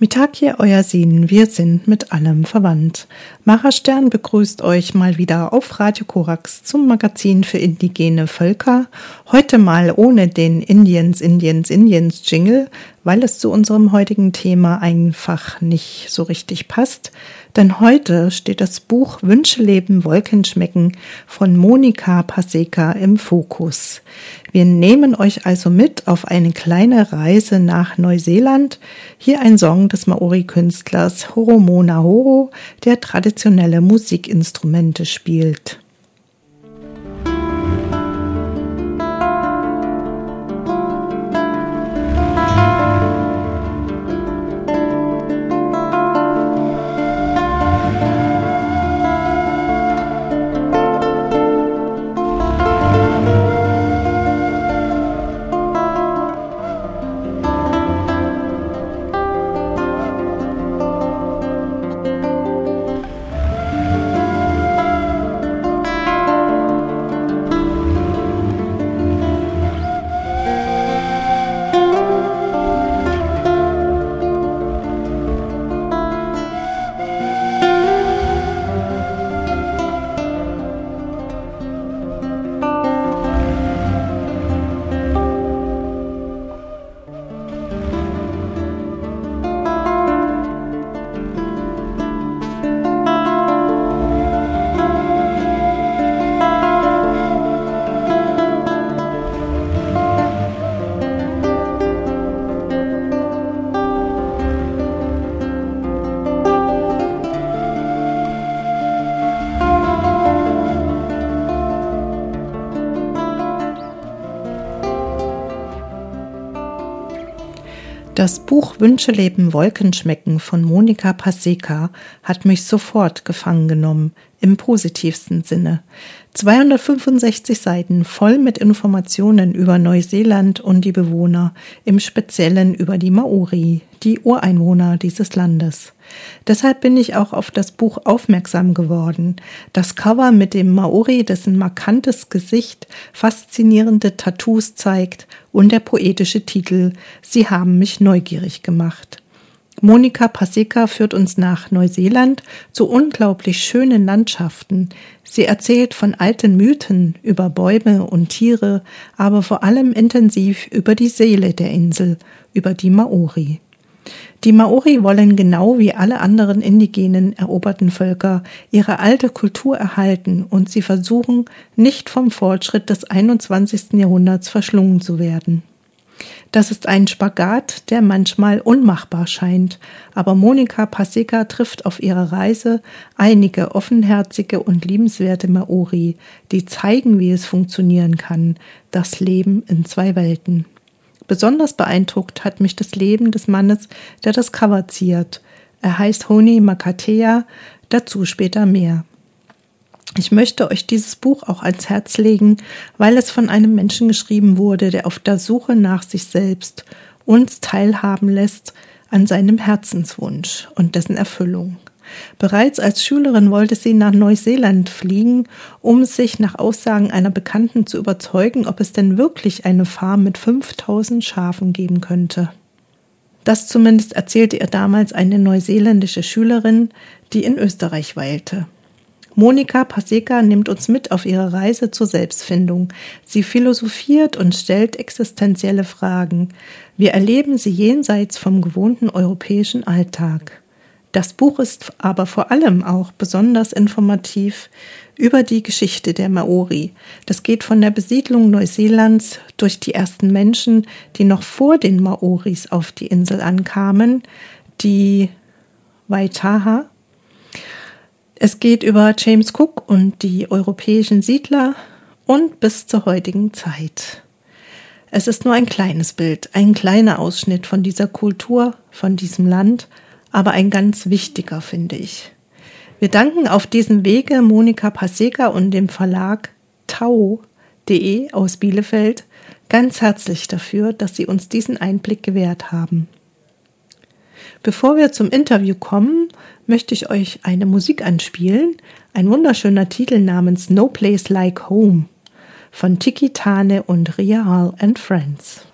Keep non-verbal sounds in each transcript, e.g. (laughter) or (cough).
Mitake, euer Sinn, wir sind mit allem verwandt. Mara Stern begrüßt euch mal wieder auf Radio Korax zum Magazin für indigene Völker. Heute mal ohne den Indians, Indians, Indians Jingle, weil es zu unserem heutigen Thema einfach nicht so richtig passt. Denn heute steht das Buch Wünsche leben, Wolken schmecken von Monika Paseka im Fokus. Wir nehmen euch also mit auf eine kleine Reise nach Neuseeland. Hier ein Song des Maori-Künstlers Horomona Horo, der traditionelle Musikinstrumente spielt. Das Buch Wünsche leben, Wolken schmecken von Monika Paseka hat mich sofort gefangen genommen, im positivsten Sinne. 265 Seiten voll mit Informationen über Neuseeland und die Bewohner, im Speziellen über die Maori, die Ureinwohner dieses Landes. Deshalb bin ich auch auf das Buch aufmerksam geworden. Das Cover mit dem Maori, dessen markantes Gesicht faszinierende Tattoos zeigt und der poetische Titel Sie haben mich neugierig gemacht. Monika Paseka führt uns nach Neuseeland zu unglaublich schönen Landschaften. Sie erzählt von alten Mythen über Bäume und Tiere, aber vor allem intensiv über die Seele der Insel, über die Maori. Die Maori wollen genau wie alle anderen indigenen eroberten Völker ihre alte Kultur erhalten und sie versuchen, nicht vom Fortschritt des 21. Jahrhunderts verschlungen zu werden. Das ist ein Spagat, der manchmal unmachbar scheint, aber Monika Paseka trifft auf ihrer Reise einige offenherzige und liebenswerte Maori, die zeigen, wie es funktionieren kann, das Leben in zwei Welten. Besonders beeindruckt hat mich das Leben des Mannes, der das Cover ziert. Er heißt Honi Makatea, dazu später mehr. Ich möchte euch dieses Buch auch ans Herz legen, weil es von einem Menschen geschrieben wurde, der auf der Suche nach sich selbst uns teilhaben lässt an seinem Herzenswunsch und dessen Erfüllung. Bereits als Schülerin wollte sie nach Neuseeland fliegen, um sich nach Aussagen einer Bekannten zu überzeugen, ob es denn wirklich eine Farm mit 5000 Schafen geben könnte. Das zumindest erzählte ihr damals eine neuseeländische Schülerin, die in Österreich weilte. Monika Paseka nimmt uns mit auf ihre Reise zur Selbstfindung. Sie philosophiert und stellt existenzielle Fragen. Wir erleben sie jenseits vom gewohnten europäischen Alltag. Das Buch ist aber vor allem auch besonders informativ über die Geschichte der Maori. Das geht von der Besiedlung Neuseelands durch die ersten Menschen, die noch vor den Maoris auf die Insel ankamen, die Waitaha, es geht über James Cook und die europäischen Siedler und bis zur heutigen Zeit. Es ist nur ein kleines Bild, ein kleiner Ausschnitt von dieser Kultur, von diesem Land, aber ein ganz wichtiger, finde ich. Wir danken auf diesem Wege Monika Paseka und dem Verlag tau.de aus Bielefeld ganz herzlich dafür, dass sie uns diesen Einblick gewährt haben. Bevor wir zum Interview kommen, möchte ich euch eine Musik anspielen. Ein wunderschöner Titel namens No Place Like Home von Tiki Tane und Ria Hall and Friends.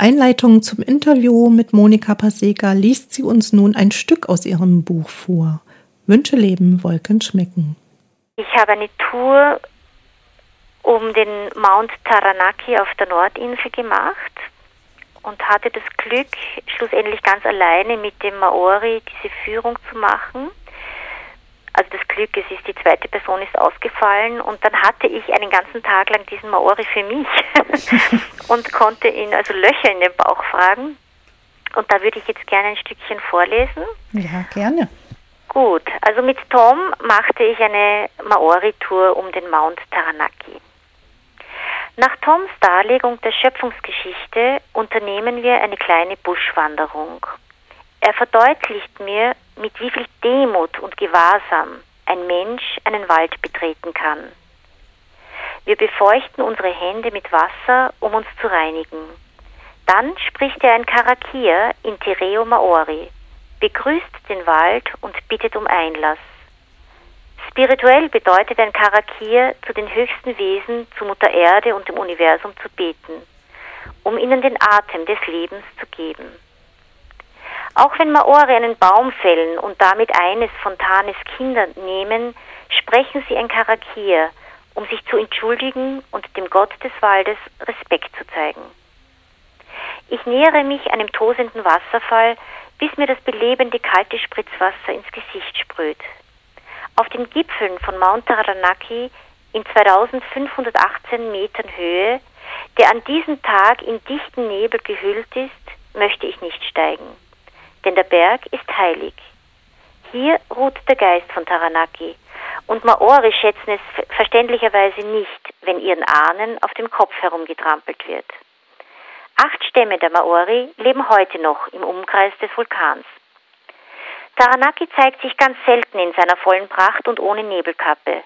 Einleitung zum Interview mit Monika Paseka liest sie uns nun ein Stück aus ihrem Buch vor. Wünsche leben, Wolken schmecken. Ich habe eine Tour um den Mount Taranaki auf der Nordinsel gemacht und hatte das Glück, schlussendlich ganz alleine mit dem Maori diese Führung zu machen also das Glück, es ist die zweite Person ist ausgefallen und dann hatte ich einen ganzen Tag lang diesen Maori für mich (laughs) und konnte ihn also Löcher in den Bauch fragen. Und da würde ich jetzt gerne ein Stückchen vorlesen. Ja, gerne. Gut, also mit Tom machte ich eine Maori-Tour um den Mount Taranaki. Nach Toms Darlegung der Schöpfungsgeschichte unternehmen wir eine kleine Buschwanderung. Er verdeutlicht mir, mit wie viel Demut und Gewahrsam ein Mensch einen Wald betreten kann. Wir befeuchten unsere Hände mit Wasser, um uns zu reinigen. Dann spricht er ein Karakir in Tereo Maori, begrüßt den Wald und bittet um Einlass. Spirituell bedeutet ein Karakir, zu den höchsten Wesen, zu Mutter Erde und dem Universum zu beten, um ihnen den Atem des Lebens zu geben. Auch wenn Maori einen Baum fällen und damit eines von Tanes Kindern nehmen, sprechen sie ein Karakir, um sich zu entschuldigen und dem Gott des Waldes Respekt zu zeigen. Ich nähere mich einem tosenden Wasserfall, bis mir das belebende kalte Spritzwasser ins Gesicht sprüht. Auf den Gipfeln von Mount Taranaki in 2518 Metern Höhe, der an diesem Tag in dichten Nebel gehüllt ist, möchte ich nicht steigen denn der Berg ist heilig. Hier ruht der Geist von Taranaki, und Maori schätzen es verständlicherweise nicht, wenn ihren Ahnen auf dem Kopf herumgetrampelt wird. Acht Stämme der Maori leben heute noch im Umkreis des Vulkans. Taranaki zeigt sich ganz selten in seiner vollen Pracht und ohne Nebelkappe.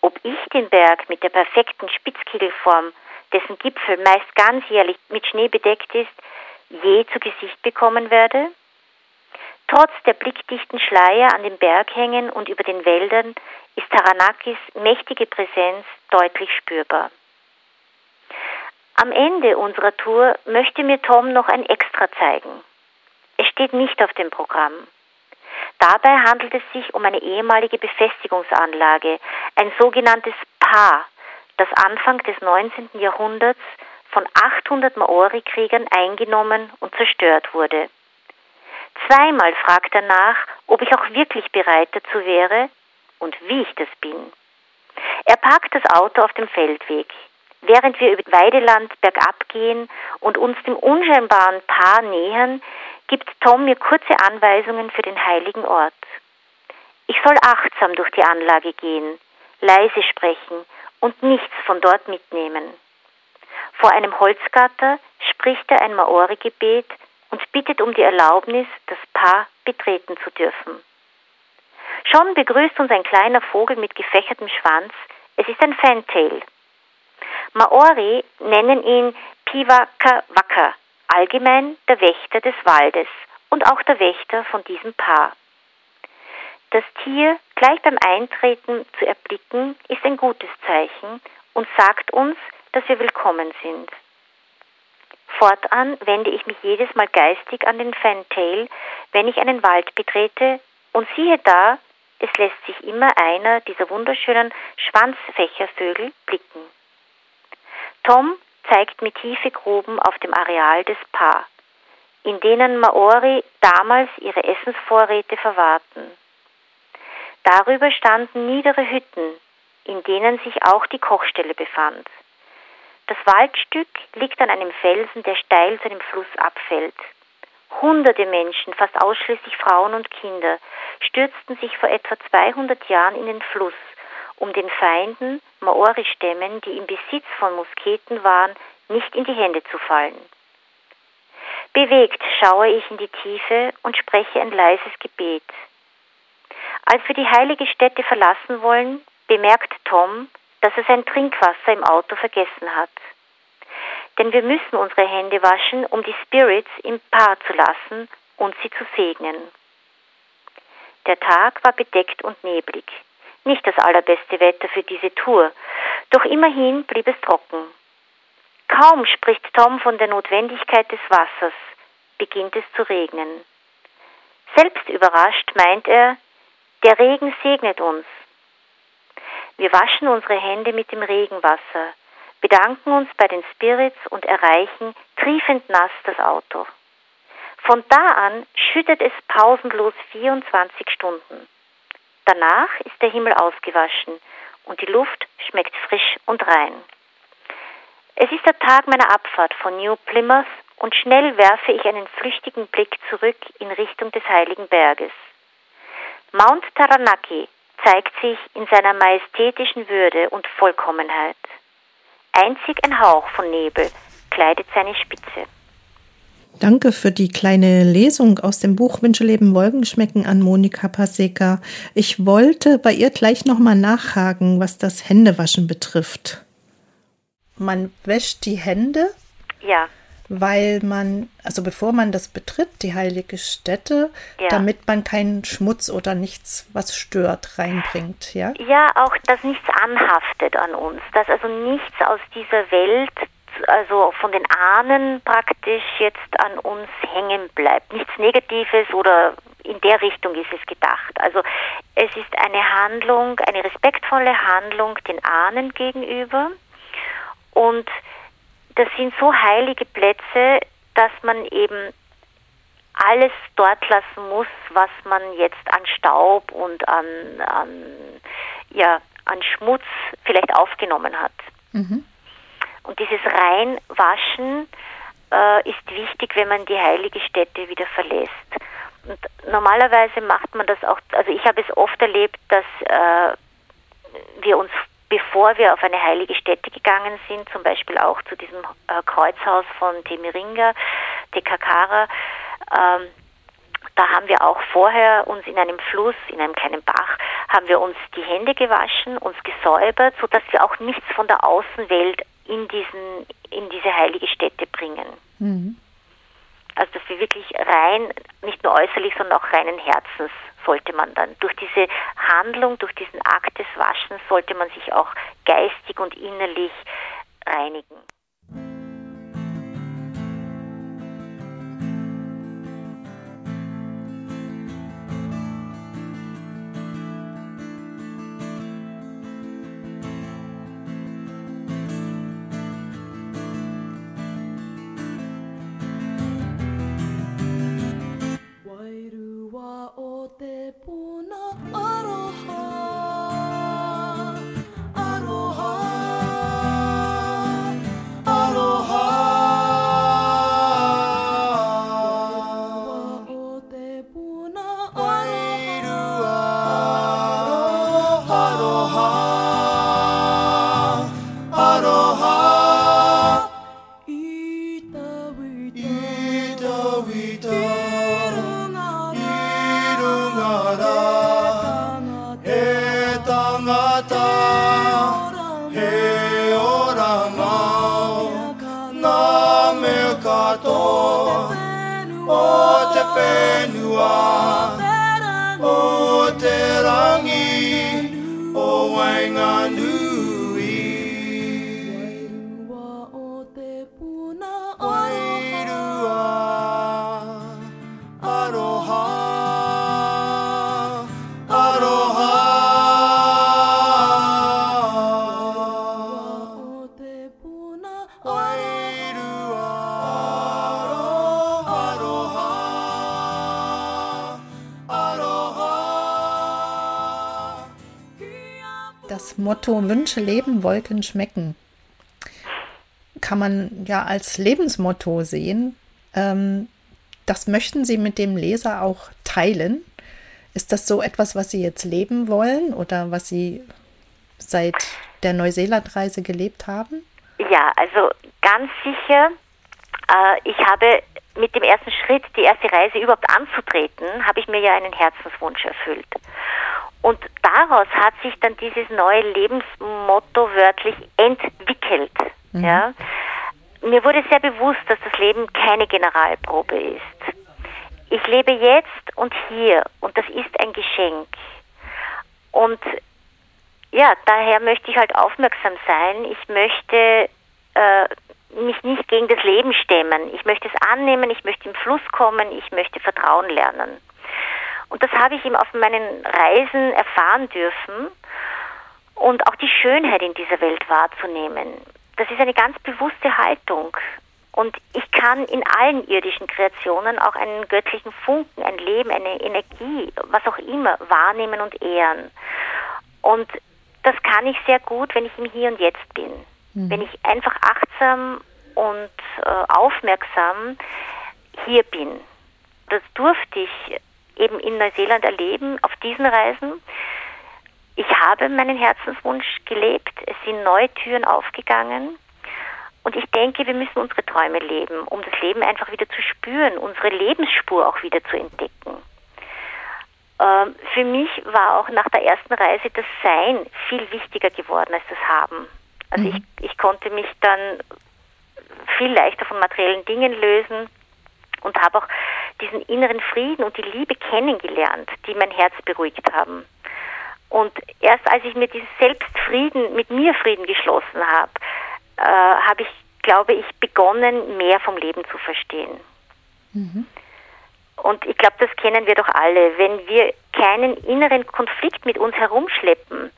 Ob ich den Berg mit der perfekten Spitzkegelform, dessen Gipfel meist ganzjährlich mit Schnee bedeckt ist, je zu Gesicht bekommen werde? Trotz der blickdichten Schleier an den Berghängen und über den Wäldern ist Taranakis mächtige Präsenz deutlich spürbar. Am Ende unserer Tour möchte mir Tom noch ein Extra zeigen. Es steht nicht auf dem Programm. Dabei handelt es sich um eine ehemalige Befestigungsanlage, ein sogenanntes Pa, das Anfang des 19. Jahrhunderts von 800 Maori-Kriegern eingenommen und zerstört wurde. Zweimal fragt er nach, ob ich auch wirklich bereit dazu wäre und wie ich das bin. Er parkt das Auto auf dem Feldweg. Während wir über Weideland bergab gehen und uns dem unscheinbaren Paar nähern, gibt Tom mir kurze Anweisungen für den heiligen Ort. Ich soll achtsam durch die Anlage gehen, leise sprechen und nichts von dort mitnehmen. Vor einem Holzgatter spricht er ein Maori-Gebet, und bittet um die Erlaubnis, das Paar betreten zu dürfen. Schon begrüßt uns ein kleiner Vogel mit gefächertem Schwanz. Es ist ein Fantail. Maori nennen ihn Piwaka Waka, allgemein der Wächter des Waldes und auch der Wächter von diesem Paar. Das Tier gleich beim Eintreten zu erblicken, ist ein gutes Zeichen und sagt uns, dass wir willkommen sind. Fortan wende ich mich jedes Mal geistig an den Fantail, wenn ich einen Wald betrete, und siehe da, es lässt sich immer einer dieser wunderschönen Schwanzfächervögel blicken. Tom zeigt mir tiefe Gruben auf dem Areal des Pa, in denen Maori damals ihre Essensvorräte verwahrten. Darüber standen niedere Hütten, in denen sich auch die Kochstelle befand. Das Waldstück liegt an einem Felsen, der steil zu einem Fluss abfällt. Hunderte Menschen, fast ausschließlich Frauen und Kinder, stürzten sich vor etwa 200 Jahren in den Fluss, um den Feinden, Maori-Stämmen, die im Besitz von Musketen waren, nicht in die Hände zu fallen. Bewegt schaue ich in die Tiefe und spreche ein leises Gebet. Als wir die heilige Stätte verlassen wollen, bemerkt Tom, dass er sein Trinkwasser im Auto vergessen hat. Denn wir müssen unsere Hände waschen, um die Spirits im Paar zu lassen und sie zu segnen. Der Tag war bedeckt und neblig. Nicht das allerbeste Wetter für diese Tour, doch immerhin blieb es trocken. Kaum spricht Tom von der Notwendigkeit des Wassers, beginnt es zu regnen. Selbst überrascht meint er, der Regen segnet uns. Wir waschen unsere Hände mit dem Regenwasser, bedanken uns bei den Spirits und erreichen triefend nass das Auto. Von da an schüttet es pausenlos 24 Stunden. Danach ist der Himmel ausgewaschen und die Luft schmeckt frisch und rein. Es ist der Tag meiner Abfahrt von New Plymouth und schnell werfe ich einen flüchtigen Blick zurück in Richtung des heiligen Berges. Mount Taranaki zeigt sich in seiner majestätischen Würde und Vollkommenheit. Einzig ein Hauch von Nebel kleidet seine Spitze. Danke für die kleine Lesung aus dem Buch Wünscheleben Wolken schmecken an Monika Paseka. Ich wollte bei ihr gleich nochmal nachhaken, was das Händewaschen betrifft. Man wäscht die Hände. Ja weil man, also bevor man das betritt, die heilige Stätte, ja. damit man keinen Schmutz oder nichts, was stört, reinbringt, ja? Ja, auch, dass nichts anhaftet an uns, dass also nichts aus dieser Welt, also von den Ahnen praktisch jetzt an uns hängen bleibt. Nichts Negatives oder in der Richtung ist es gedacht. Also es ist eine Handlung, eine respektvolle Handlung den Ahnen gegenüber und das sind so heilige Plätze, dass man eben alles dort lassen muss, was man jetzt an Staub und an, an, ja, an Schmutz vielleicht aufgenommen hat. Mhm. Und dieses Reinwaschen äh, ist wichtig, wenn man die heilige Stätte wieder verlässt. Und normalerweise macht man das auch, also ich habe es oft erlebt, dass äh, wir uns bevor wir auf eine heilige Stätte gegangen sind, zum Beispiel auch zu diesem äh, Kreuzhaus von Temiringa, Tekakara, ähm, da haben wir auch vorher uns in einem Fluss, in einem kleinen Bach, haben wir uns die Hände gewaschen, uns gesäubert, sodass wir auch nichts von der Außenwelt in diesen, in diese heilige Stätte bringen. Mhm. Also dass wir wirklich rein, nicht nur äußerlich, sondern auch reinen Herzens sollte man dann durch diese Handlung, durch diesen Akt des Waschens sollte man sich auch geistig und innerlich reinigen. longing. Motto Wünsche leben, Wolken schmecken kann man ja als Lebensmotto sehen. Ähm, das möchten Sie mit dem Leser auch teilen. Ist das so etwas, was Sie jetzt leben wollen oder was Sie seit der Neuseelandreise gelebt haben? Ja, also ganz sicher. Äh, ich habe mit dem ersten Schritt, die erste Reise überhaupt anzutreten, habe ich mir ja einen Herzenswunsch erfüllt. Und daraus hat sich dann dieses neue Lebensmotto wörtlich entwickelt. Mhm. Ja? Mir wurde sehr bewusst, dass das Leben keine Generalprobe ist. Ich lebe jetzt und hier und das ist ein Geschenk. Und ja, daher möchte ich halt aufmerksam sein. Ich möchte äh, mich nicht gegen das Leben stemmen. Ich möchte es annehmen, ich möchte im Fluss kommen, ich möchte Vertrauen lernen. Und das habe ich ihm auf meinen Reisen erfahren dürfen und auch die Schönheit in dieser Welt wahrzunehmen. Das ist eine ganz bewusste Haltung. Und ich kann in allen irdischen Kreationen auch einen göttlichen Funken, ein Leben, eine Energie, was auch immer, wahrnehmen und ehren. Und das kann ich sehr gut, wenn ich im Hier und Jetzt bin. Mhm. Wenn ich einfach achtsam und äh, aufmerksam hier bin. Das durfte ich eben in Neuseeland erleben, auf diesen Reisen. Ich habe meinen Herzenswunsch gelebt, es sind neue Türen aufgegangen und ich denke, wir müssen unsere Träume leben, um das Leben einfach wieder zu spüren, unsere Lebensspur auch wieder zu entdecken. Ähm, für mich war auch nach der ersten Reise das Sein viel wichtiger geworden als das Haben. Also mhm. ich, ich konnte mich dann viel leichter von materiellen Dingen lösen und habe auch diesen inneren Frieden und die Liebe kennengelernt, die mein Herz beruhigt haben. Und erst als ich mir dieses Selbstfrieden, mit mir Frieden geschlossen habe, äh, habe ich, glaube ich, begonnen, mehr vom Leben zu verstehen. Mhm. Und ich glaube, das kennen wir doch alle. Wenn wir keinen inneren Konflikt mit uns herumschleppen,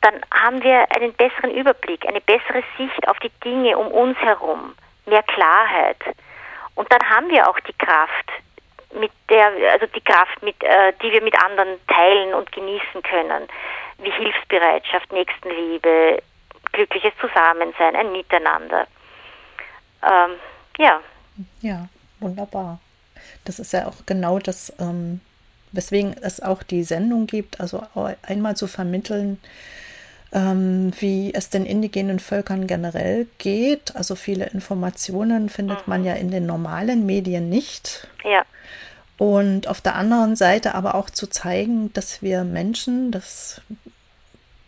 dann haben wir einen besseren Überblick, eine bessere Sicht auf die Dinge um uns herum, mehr Klarheit. Und dann haben wir auch die Kraft, mit der, also die Kraft, mit, äh, die wir mit anderen teilen und genießen können, wie Hilfsbereitschaft, Nächstenliebe, glückliches Zusammensein, ein Miteinander. Ähm, ja. Ja, wunderbar. Das ist ja auch genau das, ähm, weswegen es auch die Sendung gibt, also einmal zu vermitteln, ähm, wie es den indigenen Völkern generell geht. Also viele Informationen findet mhm. man ja in den normalen Medien nicht. Ja. Und auf der anderen Seite aber auch zu zeigen, dass wir Menschen, das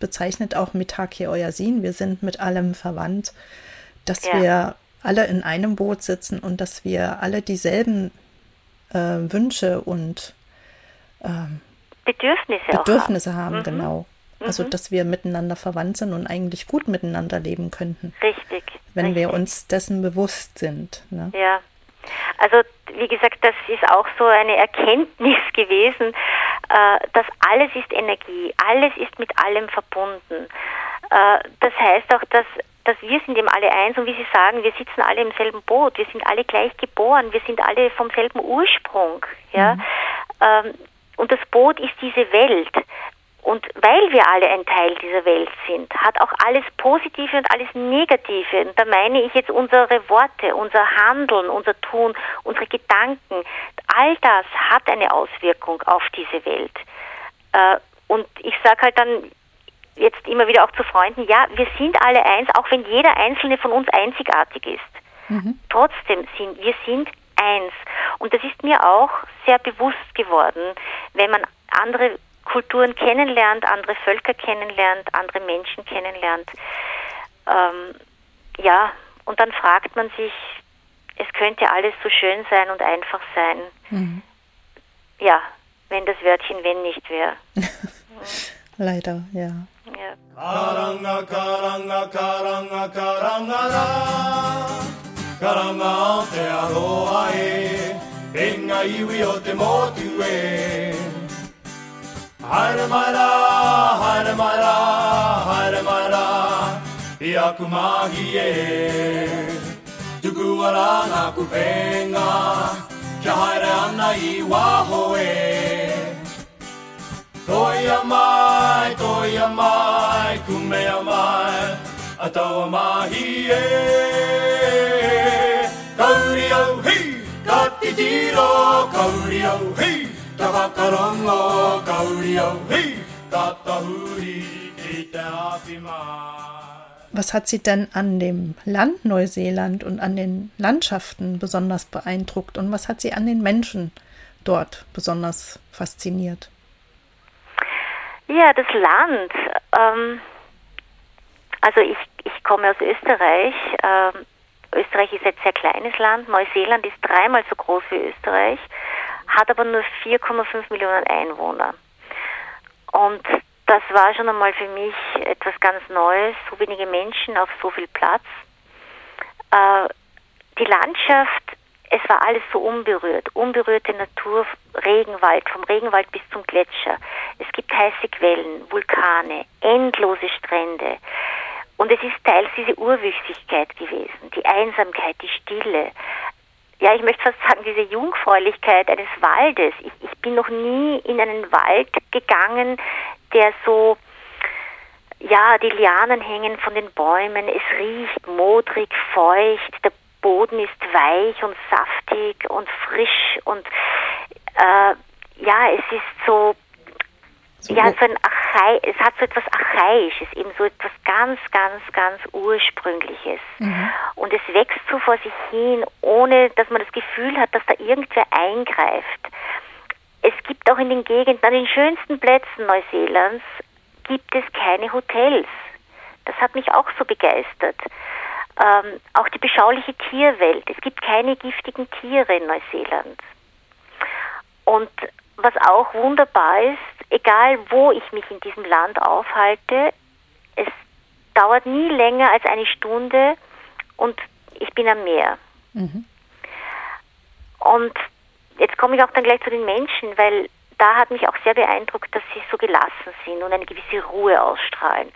bezeichnet auch Mitaki Oyasin, wir sind mit allem verwandt, dass ja. wir alle in einem Boot sitzen und dass wir alle dieselben äh, Wünsche und äh, Bedürfnisse, Bedürfnisse haben, haben mhm. genau. Also, mhm. dass wir miteinander verwandt sind und eigentlich gut miteinander leben könnten. Richtig. Wenn richtig. wir uns dessen bewusst sind. Ne? Ja. Also, wie gesagt, das ist auch so eine Erkenntnis (laughs) gewesen, äh, dass alles ist Energie, alles ist mit allem verbunden. Äh, das heißt auch, dass dass wir sind eben alle eins und wie Sie sagen, wir sitzen alle im selben Boot, wir sind alle gleich geboren, wir sind alle vom selben Ursprung, ja. Mhm. Ähm, und das Boot ist diese Welt. Und weil wir alle ein Teil dieser Welt sind, hat auch alles Positive und alles Negative. Und da meine ich jetzt unsere Worte, unser Handeln, unser Tun, unsere Gedanken. All das hat eine Auswirkung auf diese Welt. Äh, und ich sage halt dann jetzt immer wieder auch zu Freunden, ja, wir sind alle eins, auch wenn jeder einzelne von uns einzigartig ist. Mhm. Trotzdem sind wir sind eins. Und das ist mir auch sehr bewusst geworden, wenn man andere Kulturen kennenlernt, andere Völker kennenlernt, andere Menschen kennenlernt. Ähm, ja, und dann fragt man sich, es könnte alles so schön sein und einfach sein. Mhm. Ja, wenn das Wörtchen wenn nicht wäre. (laughs) Leider, ja. ja. Karanga, karanga, karanga, karanga, karanga te aroa e, enga iwi o te motu e. Haere mara, haere mara, haere mara, i aku mahi e. Tuku ara ngā kupenga, kia haere ana i waho e. Toia mai, toia mai, kumea mai, a taua mahi e. Kauri au hi, ka titiro, kauri au Was hat Sie denn an dem Land Neuseeland und an den Landschaften besonders beeindruckt und was hat Sie an den Menschen dort besonders fasziniert? Ja, das Land. Ähm, also ich, ich komme aus Österreich. Ähm, Österreich ist ein sehr kleines Land. Neuseeland ist dreimal so groß wie Österreich, hat aber nur 4,5 Millionen Einwohner. Und das war schon einmal für mich etwas ganz Neues. So wenige Menschen auf so viel Platz. Äh, die Landschaft es war alles so unberührt. Unberührte Natur, Regenwald, vom Regenwald bis zum Gletscher. Es gibt heiße Quellen, Vulkane, endlose Strände. Und es ist teils diese Urwüchsigkeit gewesen, die Einsamkeit, die Stille. Ja, ich möchte fast sagen, diese Jungfräulichkeit eines Waldes. Ich, ich bin noch nie in einen Wald gegangen, der so ja, die Lianen hängen von den Bäumen, es riecht modrig, feucht, der Boden ist weich und saftig und frisch und äh, ja, es ist so, so ja, so ein Archai es hat so etwas Archaisches, eben so etwas ganz, ganz, ganz Ursprüngliches. Mhm. Und es wächst so vor sich hin, ohne dass man das Gefühl hat, dass da irgendwer eingreift. Es gibt auch in den Gegenden, an den schönsten Plätzen Neuseelands, gibt es keine Hotels. Das hat mich auch so begeistert. Ähm, auch die beschauliche Tierwelt. Es gibt keine giftigen Tiere in Neuseeland. Und was auch wunderbar ist, egal wo ich mich in diesem Land aufhalte, es dauert nie länger als eine Stunde und ich bin am Meer. Mhm. Und jetzt komme ich auch dann gleich zu den Menschen, weil da hat mich auch sehr beeindruckt, dass sie so gelassen sind und eine gewisse Ruhe ausstrahlen.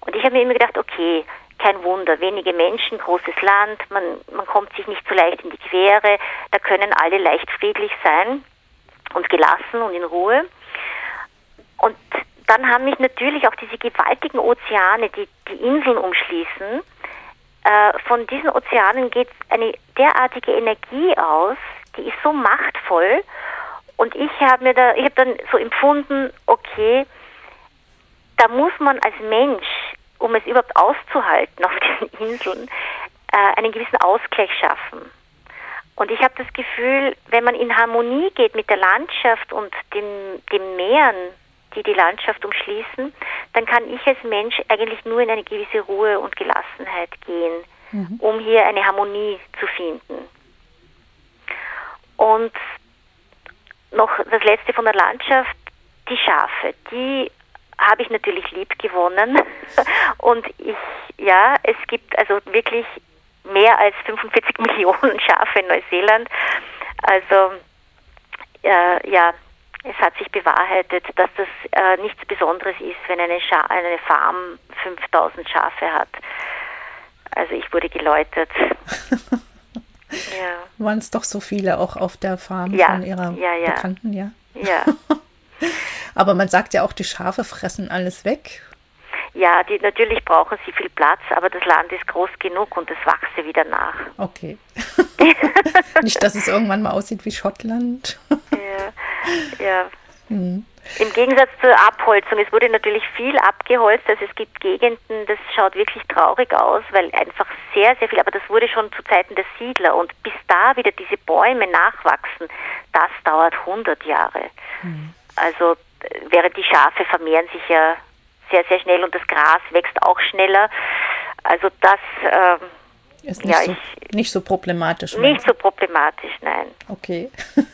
Und ich habe mir immer gedacht, okay, kein Wunder, wenige Menschen, großes Land, man, man kommt sich nicht so leicht in die Quere, da können alle leicht friedlich sein und gelassen und in Ruhe. Und dann haben mich natürlich auch diese gewaltigen Ozeane, die die Inseln umschließen, äh, von diesen Ozeanen geht eine derartige Energie aus, die ist so machtvoll. Und ich habe mir da, ich habe dann so empfunden, okay, da muss man als Mensch um es überhaupt auszuhalten auf diesen (laughs) Inseln, äh, einen gewissen Ausgleich schaffen. Und ich habe das Gefühl, wenn man in Harmonie geht mit der Landschaft und dem, dem Meeren, die die Landschaft umschließen, dann kann ich als Mensch eigentlich nur in eine gewisse Ruhe und Gelassenheit gehen, mhm. um hier eine Harmonie zu finden. Und noch das letzte von der Landschaft, die Schafe, die habe ich natürlich lieb gewonnen. (laughs) Und ich, ja, es gibt also wirklich mehr als 45 (laughs) Millionen Schafe in Neuseeland. Also, äh, ja, es hat sich bewahrheitet, dass das äh, nichts Besonderes ist, wenn eine, Scha eine Farm 5000 Schafe hat. Also ich wurde geläutert. (laughs) ja. Waren es doch so viele auch auf der Farm ja, von ihrer ja, ja. Bekannten, ja? Ja. (laughs) Aber man sagt ja auch, die Schafe fressen alles weg. Ja, die, natürlich brauchen sie viel Platz, aber das Land ist groß genug und es wachse wieder nach. Okay. (laughs) Nicht, dass es irgendwann mal aussieht wie Schottland. ja, ja. Mhm. Im Gegensatz zur Abholzung, es wurde natürlich viel abgeholzt, also es gibt Gegenden, das schaut wirklich traurig aus, weil einfach sehr, sehr viel, aber das wurde schon zu Zeiten der Siedler und bis da wieder diese Bäume nachwachsen, das dauert 100 Jahre. Mhm. Also während die Schafe vermehren sich ja sehr, sehr schnell und das Gras wächst auch schneller. Also das ähm, ist nicht, ja, so, ich, nicht so problematisch. Nicht so problematisch, nein. Okay. (laughs)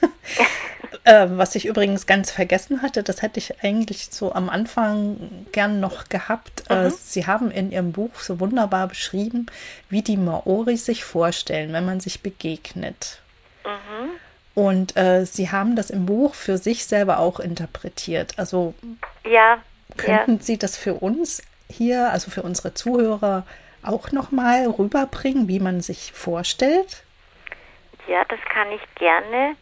(laughs) äh, was ich übrigens ganz vergessen hatte, das hätte ich eigentlich so am Anfang gern noch gehabt. Äh, mhm. Äh, Sie haben in Ihrem Buch so wunderbar beschrieben, wie die Maori sich vorstellen, wenn man sich begegnet. Mhm. Und äh, Sie haben das im Buch für sich selber auch interpretiert. Also ja, könnten ja. Sie das für uns hier, also für unsere Zuhörer, auch nochmal rüberbringen, wie man sich vorstellt? Ja, das kann ich gerne.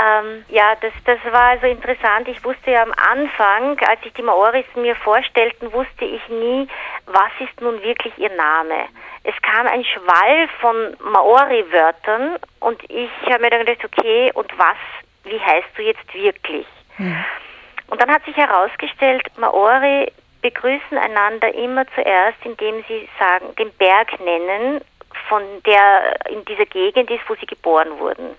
Ähm, ja, das, das war also interessant. Ich wusste ja am Anfang, als sich die Maoris mir vorstellten, wusste ich nie, was ist nun wirklich ihr Name. Es kam ein Schwall von Maori-Wörtern und ich habe mir dann gedacht, okay, und was, wie heißt du jetzt wirklich? Hm. Und dann hat sich herausgestellt, Maori begrüßen einander immer zuerst, indem sie sagen, den Berg nennen, von der in dieser Gegend ist, wo sie geboren wurden.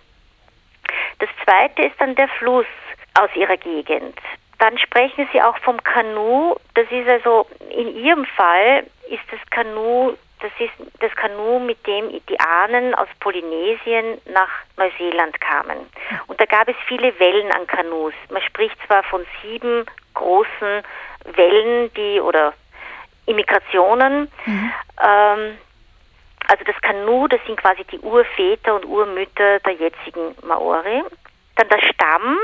Das zweite ist dann der Fluss aus ihrer Gegend. Dann sprechen sie auch vom Kanu. Das ist also in ihrem Fall ist das Kanu das ist das Kanu, mit dem die Ahnen aus Polynesien nach Neuseeland kamen. Und da gab es viele Wellen an Kanus. Man spricht zwar von sieben großen Wellen, die oder Immigrationen. Mhm. Ähm, also das Kanu, das sind quasi die Urväter und Urmütter der jetzigen Maori. Dann der Stamm,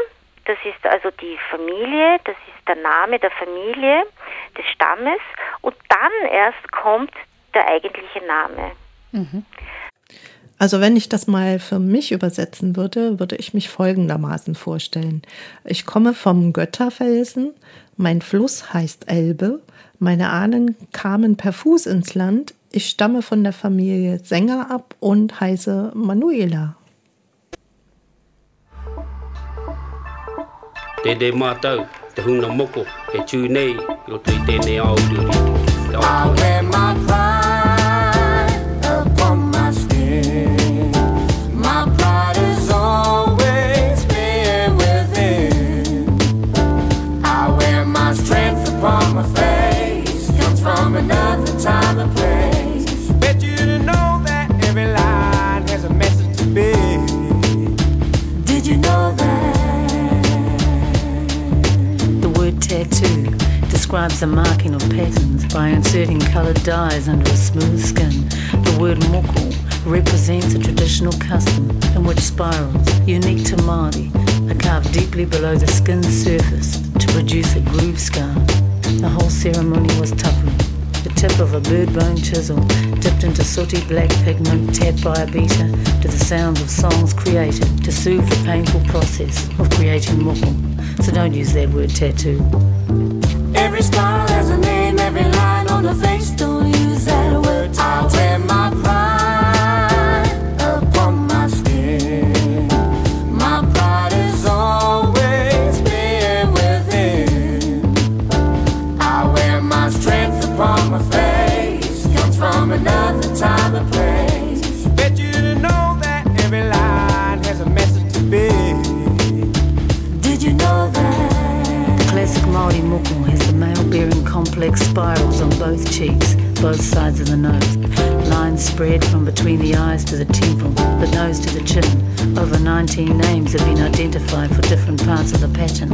das ist also die Familie, das ist der Name der Familie, des Stammes. Und dann erst kommt der eigentliche Name. Mhm. Also wenn ich das mal für mich übersetzen würde, würde ich mich folgendermaßen vorstellen. Ich komme vom Götterfelsen, mein Fluss heißt Elbe, meine Ahnen kamen per Fuß ins Land, ich stamme von der Familie Sänger ab und heiße Manuela. Dede matau, te huna moko, e tū nei, i o tui tēnei au I wear my the marking of patterns by inserting coloured dyes under a smooth skin. The word moko represents a traditional custom in which spirals, unique to Māori, are carved deeply below the skin's surface to produce a groove scar. The whole ceremony was tapu, the tip of a bird bone chisel dipped into sooty black pigment tapped by a beater to the sounds of songs created to soothe the painful process of creating moko. So don't use that word tattoo. Every smile has a name, every line on the face. Don't use that word. I wear my spirals on both cheeks, both sides of the nose. Lines spread from between the eyes to the temple, the nose to the chin. Over 19 names have been identified for different parts of the pattern.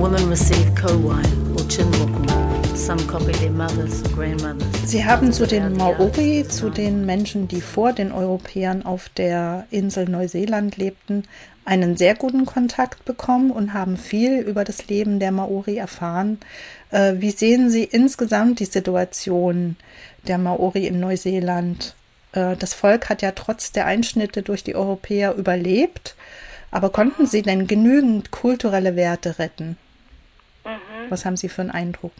Women receive kowai or chinmoku. Some copy their mothers, or grandmothers. Sie haben zu den Maori, zu den Menschen, die vor den Europäern auf der Insel Neuseeland lebten, einen sehr guten Kontakt bekommen und haben viel über das Leben der Maori erfahren. Äh, wie sehen Sie insgesamt die Situation der Maori in Neuseeland? Äh, das Volk hat ja trotz der Einschnitte durch die Europäer überlebt, aber konnten Sie denn genügend kulturelle Werte retten? Mhm. Was haben Sie für einen Eindruck?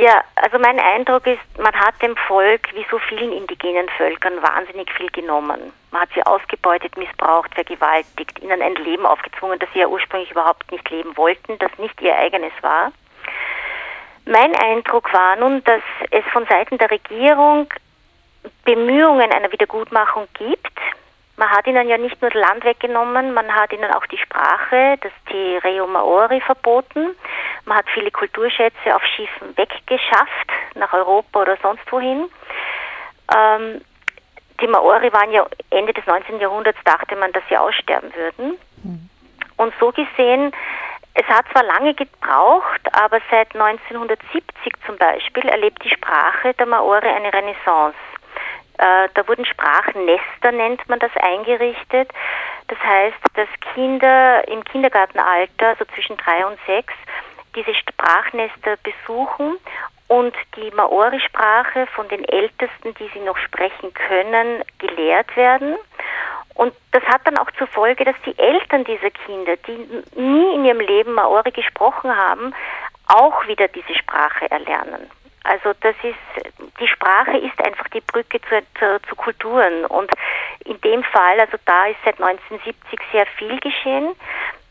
Ja, also mein Eindruck ist, man hat dem Volk, wie so vielen indigenen Völkern, wahnsinnig viel genommen. Man hat sie ausgebeutet, missbraucht, vergewaltigt, ihnen ein Leben aufgezwungen, das sie ja ursprünglich überhaupt nicht leben wollten, das nicht ihr eigenes war. Mein Eindruck war nun, dass es von Seiten der Regierung Bemühungen einer Wiedergutmachung gibt. Man hat ihnen ja nicht nur das Land weggenommen, man hat ihnen auch die Sprache, das Te Reo Maori verboten. Man hat viele Kulturschätze auf Schiffen weggeschafft, nach Europa oder sonst wohin. Ähm, die Maori waren ja Ende des 19. Jahrhunderts, dachte man, dass sie aussterben würden. Mhm. Und so gesehen, es hat zwar lange gebraucht, aber seit 1970 zum Beispiel erlebt die Sprache der Maori eine Renaissance. Äh, da wurden Sprachnester, nennt man das, eingerichtet. Das heißt, dass Kinder im Kindergartenalter, also zwischen drei und sechs, diese Sprachnester besuchen und die Maori-Sprache von den Ältesten, die sie noch sprechen können, gelehrt werden. Und das hat dann auch zur Folge, dass die Eltern dieser Kinder, die nie in ihrem Leben Maori gesprochen haben, auch wieder diese Sprache erlernen. Also das ist, die Sprache ist einfach die Brücke zu, zu, zu, Kulturen und in dem Fall, also da ist seit 1970 sehr viel geschehen.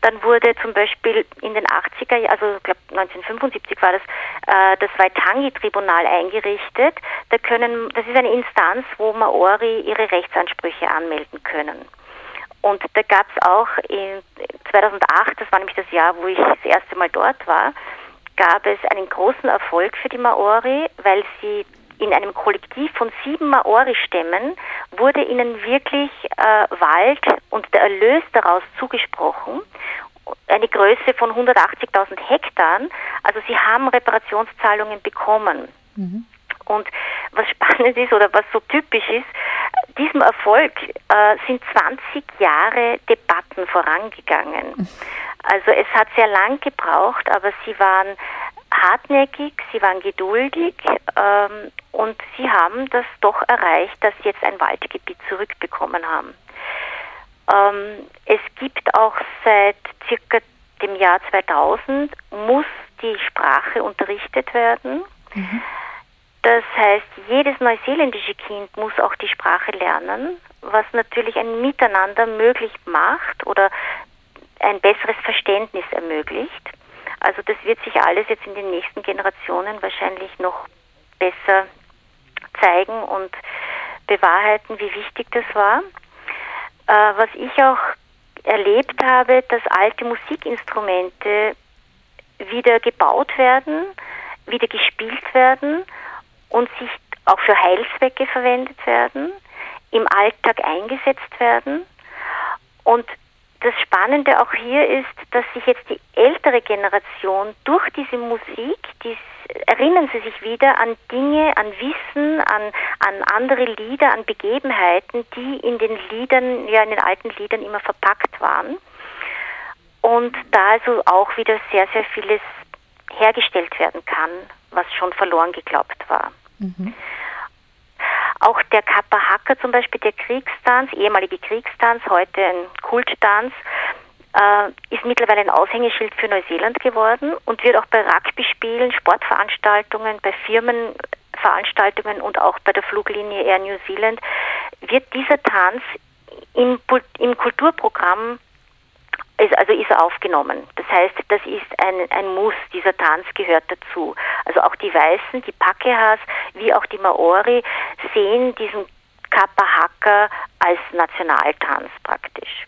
Dann wurde zum Beispiel in den 80er Jahren, also ich glaube 1975 war das, äh, das Waitangi-Tribunal eingerichtet. Da können, das ist eine Instanz, wo Maori ihre Rechtsansprüche anmelden können. Und da gab es auch in 2008, das war nämlich das Jahr, wo ich das erste Mal dort war, gab es einen großen Erfolg für die Maori, weil sie in einem Kollektiv von sieben Maori-Stämmen wurde ihnen wirklich äh, Wald und der Erlös daraus zugesprochen. Eine Größe von 180.000 Hektar. Also sie haben Reparationszahlungen bekommen. Mhm. Und was spannend ist oder was so typisch ist, diesem Erfolg äh, sind 20 Jahre Debatten vorangegangen. Also es hat sehr lang gebraucht, aber sie waren hartnäckig, sie waren geduldig ähm, und sie haben das doch erreicht, dass sie jetzt ein Waldgebiet zurückbekommen haben. Ähm, es gibt auch seit circa dem Jahr 2000 muss die Sprache unterrichtet werden. Mhm. Das heißt, jedes neuseeländische Kind muss auch die Sprache lernen, was natürlich ein Miteinander möglich macht oder ein besseres Verständnis ermöglicht. Also das wird sich alles jetzt in den nächsten Generationen wahrscheinlich noch besser zeigen und bewahrheiten, wie wichtig das war. Äh, was ich auch erlebt habe, dass alte Musikinstrumente wieder gebaut werden, wieder gespielt werden und sich auch für Heilzwecke verwendet werden, im Alltag eingesetzt werden. Und das Spannende auch hier ist, dass sich jetzt die ältere Generation durch diese Musik, dies, erinnern sie sich wieder an Dinge, an Wissen, an, an andere Lieder, an Begebenheiten, die in den Liedern, ja in den alten Liedern immer verpackt waren. Und da also auch wieder sehr, sehr vieles hergestellt werden kann, was schon verloren geglaubt war. Mhm. Auch der Kappa Hacker zum Beispiel, der Kriegstanz, ehemalige Kriegstanz, heute ein Kulttanz, äh, ist mittlerweile ein Aushängeschild für Neuseeland geworden und wird auch bei Rugby-Spielen, Sportveranstaltungen, bei Firmenveranstaltungen und auch bei der Fluglinie Air New Zealand wird dieser Tanz im, im Kulturprogramm ist, also ist er aufgenommen. Das heißt, das ist ein, ein Muss, dieser Tanz gehört dazu. Also auch die Weißen, die Pakehas, wie auch die Maori sehen diesen Kappa Haka als Nationaltanz praktisch.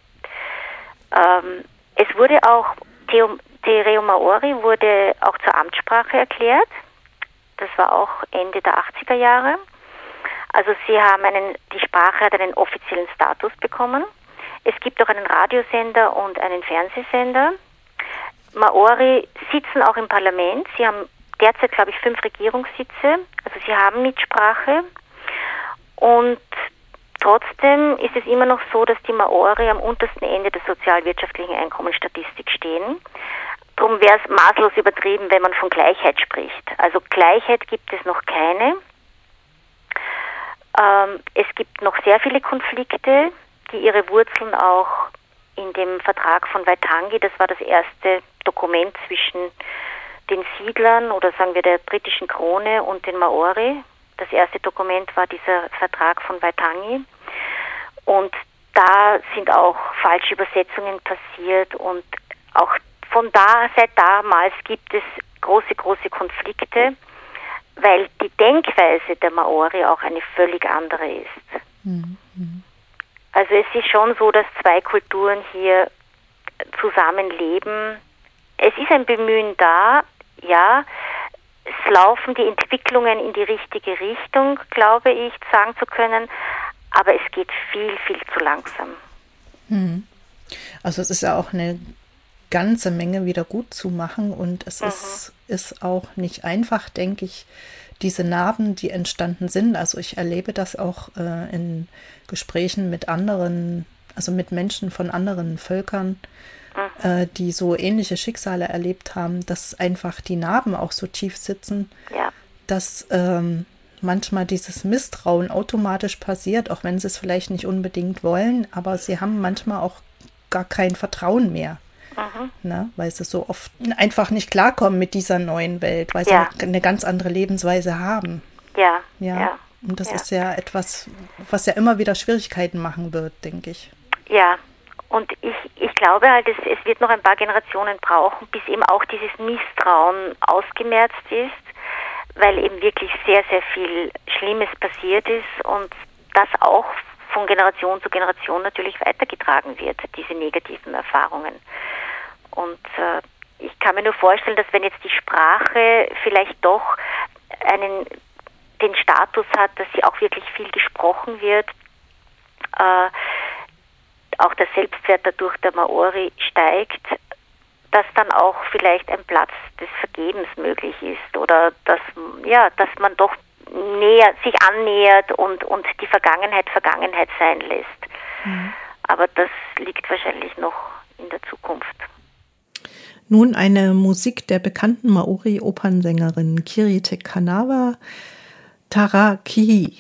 Ähm, es wurde auch, Te Reo Maori wurde auch zur Amtssprache erklärt. Das war auch Ende der 80er Jahre. Also sie haben einen, die Sprache hat einen offiziellen Status bekommen. Es gibt auch einen Radiosender und einen Fernsehsender. Maori sitzen auch im Parlament. Sie haben derzeit, glaube ich, fünf Regierungssitze. Also sie haben Mitsprache. Und trotzdem ist es immer noch so, dass die Maori am untersten Ende der sozialwirtschaftlichen Einkommensstatistik stehen. Darum wäre es maßlos übertrieben, wenn man von Gleichheit spricht. Also Gleichheit gibt es noch keine. Ähm, es gibt noch sehr viele Konflikte die ihre Wurzeln auch in dem Vertrag von Waitangi, das war das erste Dokument zwischen, den Siedlern oder sagen wir der britischen Krone und den Maori. Das erste Dokument war dieser Vertrag von Waitangi. Und da sind auch falsche Übersetzungen passiert und auch von da, seit damals gibt es große, große Konflikte, weil die Denkweise der Maori auch eine völlig andere ist. Mhm. Also es ist schon so, dass zwei Kulturen hier zusammenleben. Es ist ein Bemühen da, ja. Es laufen die Entwicklungen in die richtige Richtung, glaube ich, sagen zu können, aber es geht viel, viel zu langsam. Mhm. Also es ist ja auch eine ganze Menge wieder gut zu machen und es mhm. ist, ist auch nicht einfach, denke ich, diese Narben, die entstanden sind. Also ich erlebe das auch äh, in Gesprächen mit anderen, also mit Menschen von anderen Völkern. Äh, die so ähnliche Schicksale erlebt haben, dass einfach die Narben auch so tief sitzen, ja. dass ähm, manchmal dieses Misstrauen automatisch passiert, auch wenn sie es vielleicht nicht unbedingt wollen, aber sie haben manchmal auch gar kein Vertrauen mehr. Ne, weil sie so oft einfach nicht klarkommen mit dieser neuen Welt, weil ja. sie eine ganz andere Lebensweise haben. Ja. Ja. ja. Und das ja. ist ja etwas, was ja immer wieder Schwierigkeiten machen wird, denke ich. Ja. Und ich, ich glaube halt, es, es wird noch ein paar Generationen brauchen, bis eben auch dieses Misstrauen ausgemerzt ist, weil eben wirklich sehr, sehr viel Schlimmes passiert ist und das auch von Generation zu Generation natürlich weitergetragen wird, diese negativen Erfahrungen. Und äh, ich kann mir nur vorstellen, dass wenn jetzt die Sprache vielleicht doch einen den Status hat, dass sie auch wirklich viel gesprochen wird, äh, auch der Selbstwert dadurch der Maori steigt, dass dann auch vielleicht ein Platz des Vergebens möglich ist oder dass ja, dass man doch näher sich annähert und und die Vergangenheit Vergangenheit sein lässt. Mhm. Aber das liegt wahrscheinlich noch in der Zukunft. Nun eine Musik der bekannten Maori-Opernsängerin Kirite Kanawa, Taraki.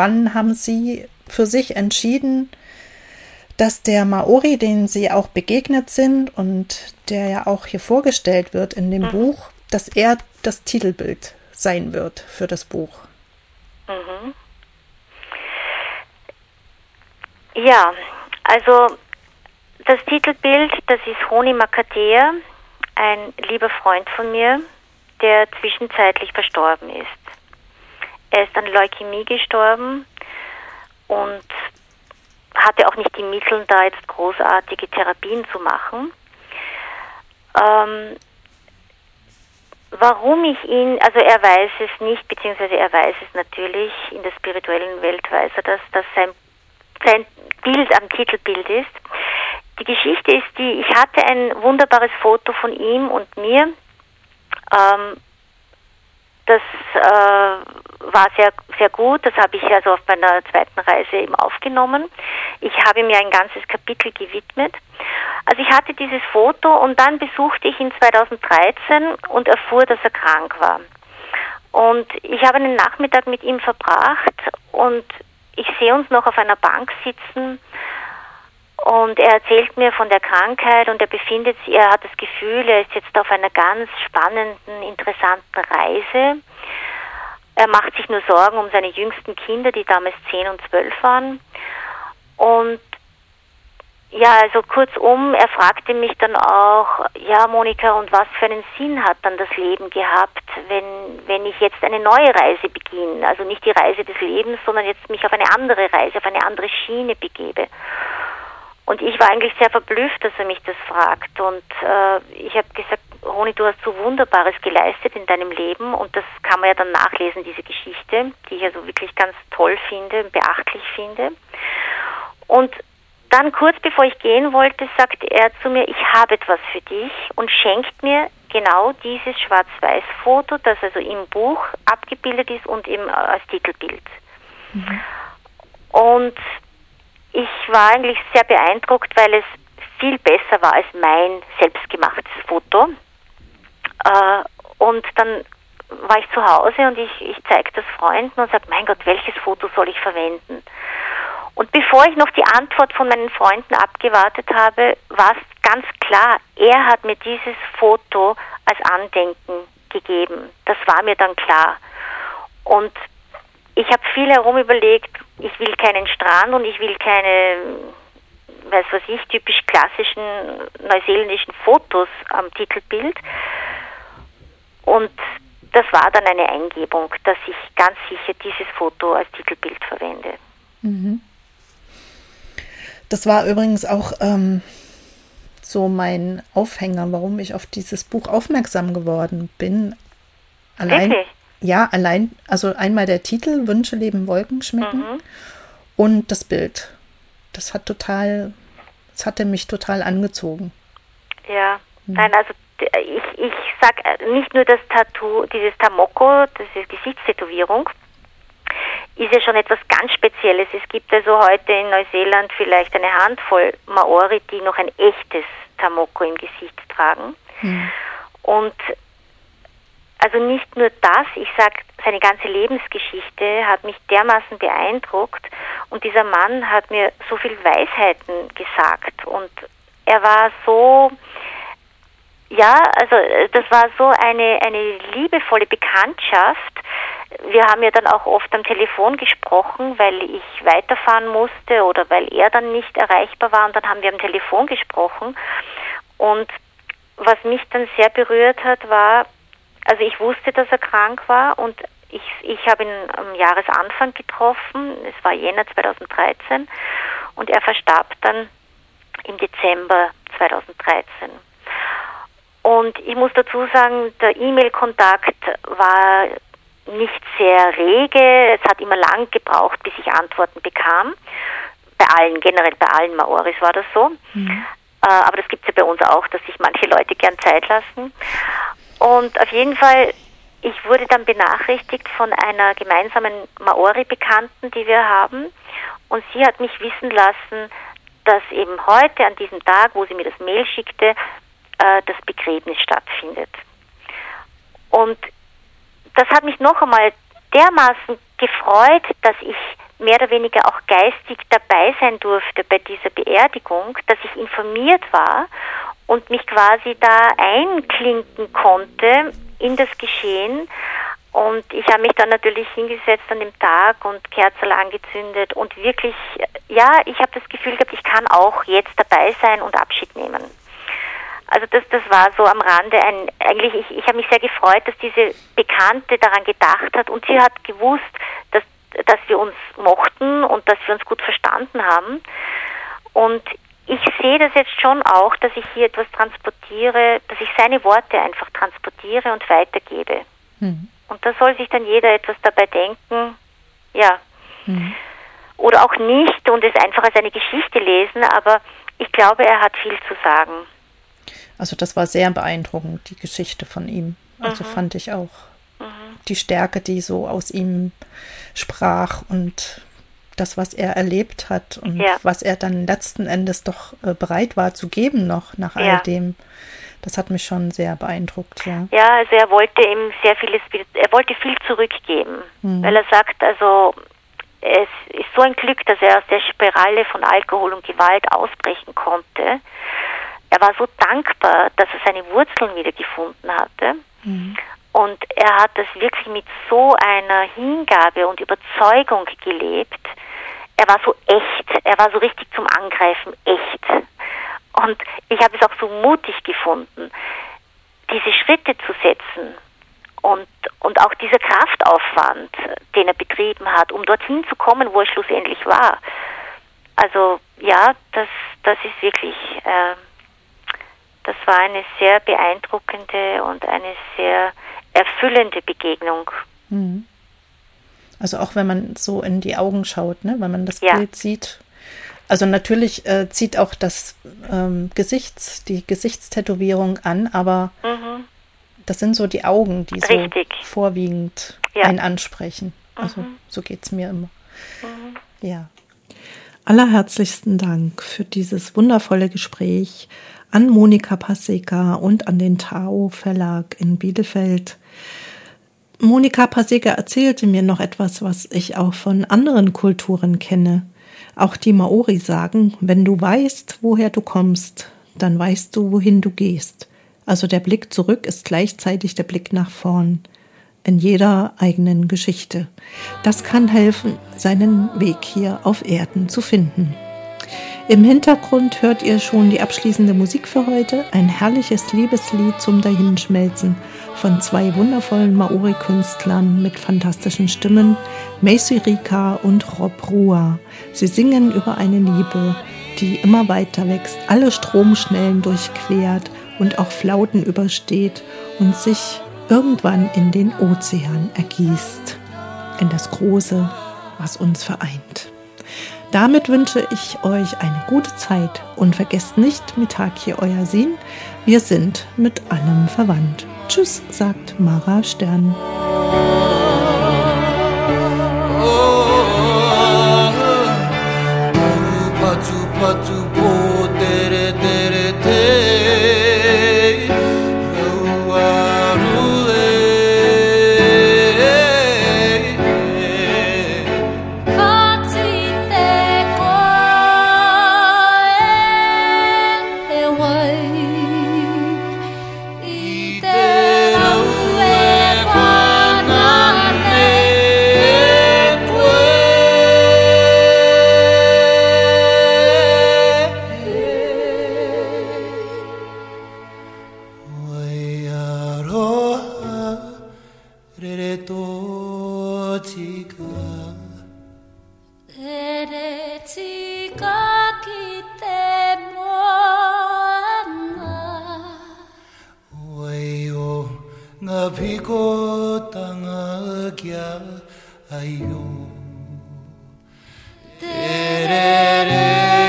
Wann haben Sie für sich entschieden, dass der Maori, den Sie auch begegnet sind und der ja auch hier vorgestellt wird in dem mhm. Buch, dass er das Titelbild sein wird für das Buch? Mhm. Ja, also das Titelbild, das ist Honi Makatea, ein lieber Freund von mir, der zwischenzeitlich verstorben ist. Er ist an Leukämie gestorben und hatte auch nicht die Mittel, da jetzt großartige Therapien zu machen. Ähm, warum ich ihn, also er weiß es nicht, beziehungsweise er weiß es natürlich, in der spirituellen Welt weiß er das, dass sein sein Bild am Titelbild ist. Die Geschichte ist die, ich hatte ein wunderbares Foto von ihm und mir. Ähm, das äh, war sehr, sehr gut. Das habe ich also auf meiner zweiten Reise eben aufgenommen. Ich habe mir ein ganzes Kapitel gewidmet. Also ich hatte dieses Foto und dann besuchte ich ihn 2013 und erfuhr, dass er krank war. Und ich habe einen Nachmittag mit ihm verbracht und ich sehe uns noch auf einer Bank sitzen und er erzählt mir von der Krankheit und er befindet sich, er hat das Gefühl, er ist jetzt auf einer ganz spannenden, interessanten Reise. Er macht sich nur Sorgen um seine jüngsten Kinder, die damals 10 und 12 waren. Und ja, also kurzum, er fragte mich dann auch, ja Monika, und was für einen Sinn hat dann das Leben gehabt, wenn, wenn ich jetzt eine neue Reise beginne? Also nicht die Reise des Lebens, sondern jetzt mich auf eine andere Reise, auf eine andere Schiene begebe. Und ich war eigentlich sehr verblüfft, dass er mich das fragt. Und äh, ich habe gesagt, Roni, du hast so Wunderbares geleistet in deinem Leben und das kann man ja dann nachlesen, diese Geschichte, die ich also wirklich ganz toll finde, beachtlich finde. Und dann kurz bevor ich gehen wollte, sagte er zu mir, ich habe etwas für dich und schenkt mir genau dieses Schwarz-Weiß-Foto, das also im Buch abgebildet ist und eben als Titelbild. Mhm. Und ich war eigentlich sehr beeindruckt, weil es viel besser war als mein selbstgemachtes Foto. Äh, und dann war ich zu Hause und ich, ich zeige das Freunden und sage, mein Gott, welches Foto soll ich verwenden? Und bevor ich noch die Antwort von meinen Freunden abgewartet habe, war es ganz klar, er hat mir dieses Foto als Andenken gegeben. Das war mir dann klar. Und ich habe viel herum überlegt, ich will keinen Strand und ich will keine, weiß was ich, typisch klassischen neuseeländischen Fotos am Titelbild. Und das war dann eine Eingebung, dass ich ganz sicher dieses Foto als Titelbild verwende. Mhm. Das war übrigens auch ähm, so mein Aufhänger, warum ich auf dieses Buch aufmerksam geworden bin. Allein, Wirklich? Ja, allein, also einmal der Titel, Wünsche, Leben, Wolken schmecken mhm. und das Bild. Das hat total, das hatte mich total angezogen. Ja, mhm. nein, also ich, ich sag äh, nicht nur das Tattoo, dieses Tamoko, das ist Gesichtstätowierung, ist ja schon etwas ganz Spezielles. Es gibt also heute in Neuseeland vielleicht eine Handvoll Maori, die noch ein echtes Tamoko im Gesicht tragen. Mhm. Und also nicht nur das, ich sage, seine ganze Lebensgeschichte hat mich dermaßen beeindruckt und dieser Mann hat mir so viel Weisheiten gesagt und er war so, ja, also das war so eine, eine liebevolle Bekanntschaft. Wir haben ja dann auch oft am Telefon gesprochen, weil ich weiterfahren musste oder weil er dann nicht erreichbar war und dann haben wir am Telefon gesprochen und was mich dann sehr berührt hat, war, also ich wusste, dass er krank war und ich, ich habe ihn am Jahresanfang getroffen, es war Jänner 2013 und er verstarb dann im Dezember 2013. Und ich muss dazu sagen, der E-Mail-Kontakt war nicht sehr rege. Es hat immer lang gebraucht, bis ich Antworten bekam. Bei allen, generell bei allen Maoris war das so. Mhm. Äh, aber das gibt es ja bei uns auch, dass sich manche Leute gern Zeit lassen. Und auf jeden Fall, ich wurde dann benachrichtigt von einer gemeinsamen Maori-Bekannten, die wir haben. Und sie hat mich wissen lassen, dass eben heute, an diesem Tag, wo sie mir das Mail schickte, äh, das Begräbnis stattfindet. Und das hat mich noch einmal dermaßen gefreut, dass ich mehr oder weniger auch geistig dabei sein durfte bei dieser Beerdigung, dass ich informiert war und mich quasi da einklinken konnte in das Geschehen. Und ich habe mich dann natürlich hingesetzt an dem Tag und Kerzel angezündet und wirklich, ja, ich habe das Gefühl gehabt, ich kann auch jetzt dabei sein und Abschied nehmen. Also das, das war so am Rande ein, eigentlich, ich, ich habe mich sehr gefreut, dass diese Bekannte daran gedacht hat und sie hat gewusst, dass, dass wir uns mochten und dass wir uns gut verstanden haben. Und ich sehe das jetzt schon auch, dass ich hier etwas transportiere, dass ich seine Worte einfach transportiere und weitergebe. Mhm. Und da soll sich dann jeder etwas dabei denken. Ja. Mhm. oder auch nicht und es einfach als eine Geschichte lesen, aber ich glaube, er hat viel zu sagen. Also das war sehr beeindruckend, die Geschichte von ihm. Also mhm. fand ich auch mhm. die Stärke, die so aus ihm sprach und das, was er erlebt hat und ja. was er dann letzten Endes doch äh, bereit war zu geben noch nach all ja. dem. Das hat mich schon sehr beeindruckt, ja. Ja, also er wollte ihm sehr vieles, er wollte viel zurückgeben, mhm. weil er sagt, also es ist so ein Glück, dass er aus der Spirale von Alkohol und Gewalt ausbrechen konnte. Er war so dankbar, dass er seine Wurzeln wieder gefunden hatte. Mhm. Und er hat das wirklich mit so einer Hingabe und Überzeugung gelebt. Er war so echt, er war so richtig zum Angreifen echt. Und ich habe es auch so mutig gefunden, diese Schritte zu setzen und, und auch dieser Kraftaufwand, den er betrieben hat, um dorthin zu kommen, wo er schlussendlich war. Also ja, das, das ist wirklich, äh, das war eine sehr beeindruckende und eine sehr erfüllende Begegnung. Mhm. Also auch wenn man so in die Augen schaut, ne? wenn man das ja. Bild sieht. Also natürlich äh, zieht auch das ähm, Gesichts, die Gesichtstätowierung an, aber mhm. das sind so die Augen, die Richtig. so vorwiegend ja. einen ansprechen. Also mhm. so geht es mir immer. Mhm. Ja. Allerherzlichsten Dank für dieses wundervolle Gespräch an Monika Paseka und an den Tao Verlag in Bielefeld. Monika Paseka erzählte mir noch etwas, was ich auch von anderen Kulturen kenne. Auch die Maori sagen, wenn du weißt, woher du kommst, dann weißt du, wohin du gehst. Also der Blick zurück ist gleichzeitig der Blick nach vorn in jeder eigenen Geschichte. Das kann helfen, seinen Weg hier auf Erden zu finden. Im Hintergrund hört ihr schon die abschließende Musik für heute, ein herrliches Liebeslied zum Dahinschmelzen von zwei wundervollen Maori-Künstlern mit fantastischen Stimmen, Macy Rika und Rob Rua. Sie singen über eine Liebe, die immer weiter wächst, alle Stromschnellen durchquert und auch Flauten übersteht und sich irgendwann in den Ozean ergießt, in das Große, was uns vereint. Damit wünsche ich euch eine gute Zeit und vergesst nicht Mitaki euer Sinn. Wir sind mit allem verwandt. Tschüss, sagt Mara Stern. Rere totsika Rere tsika kite moana Waio ngā piko tanga kia aio Te rere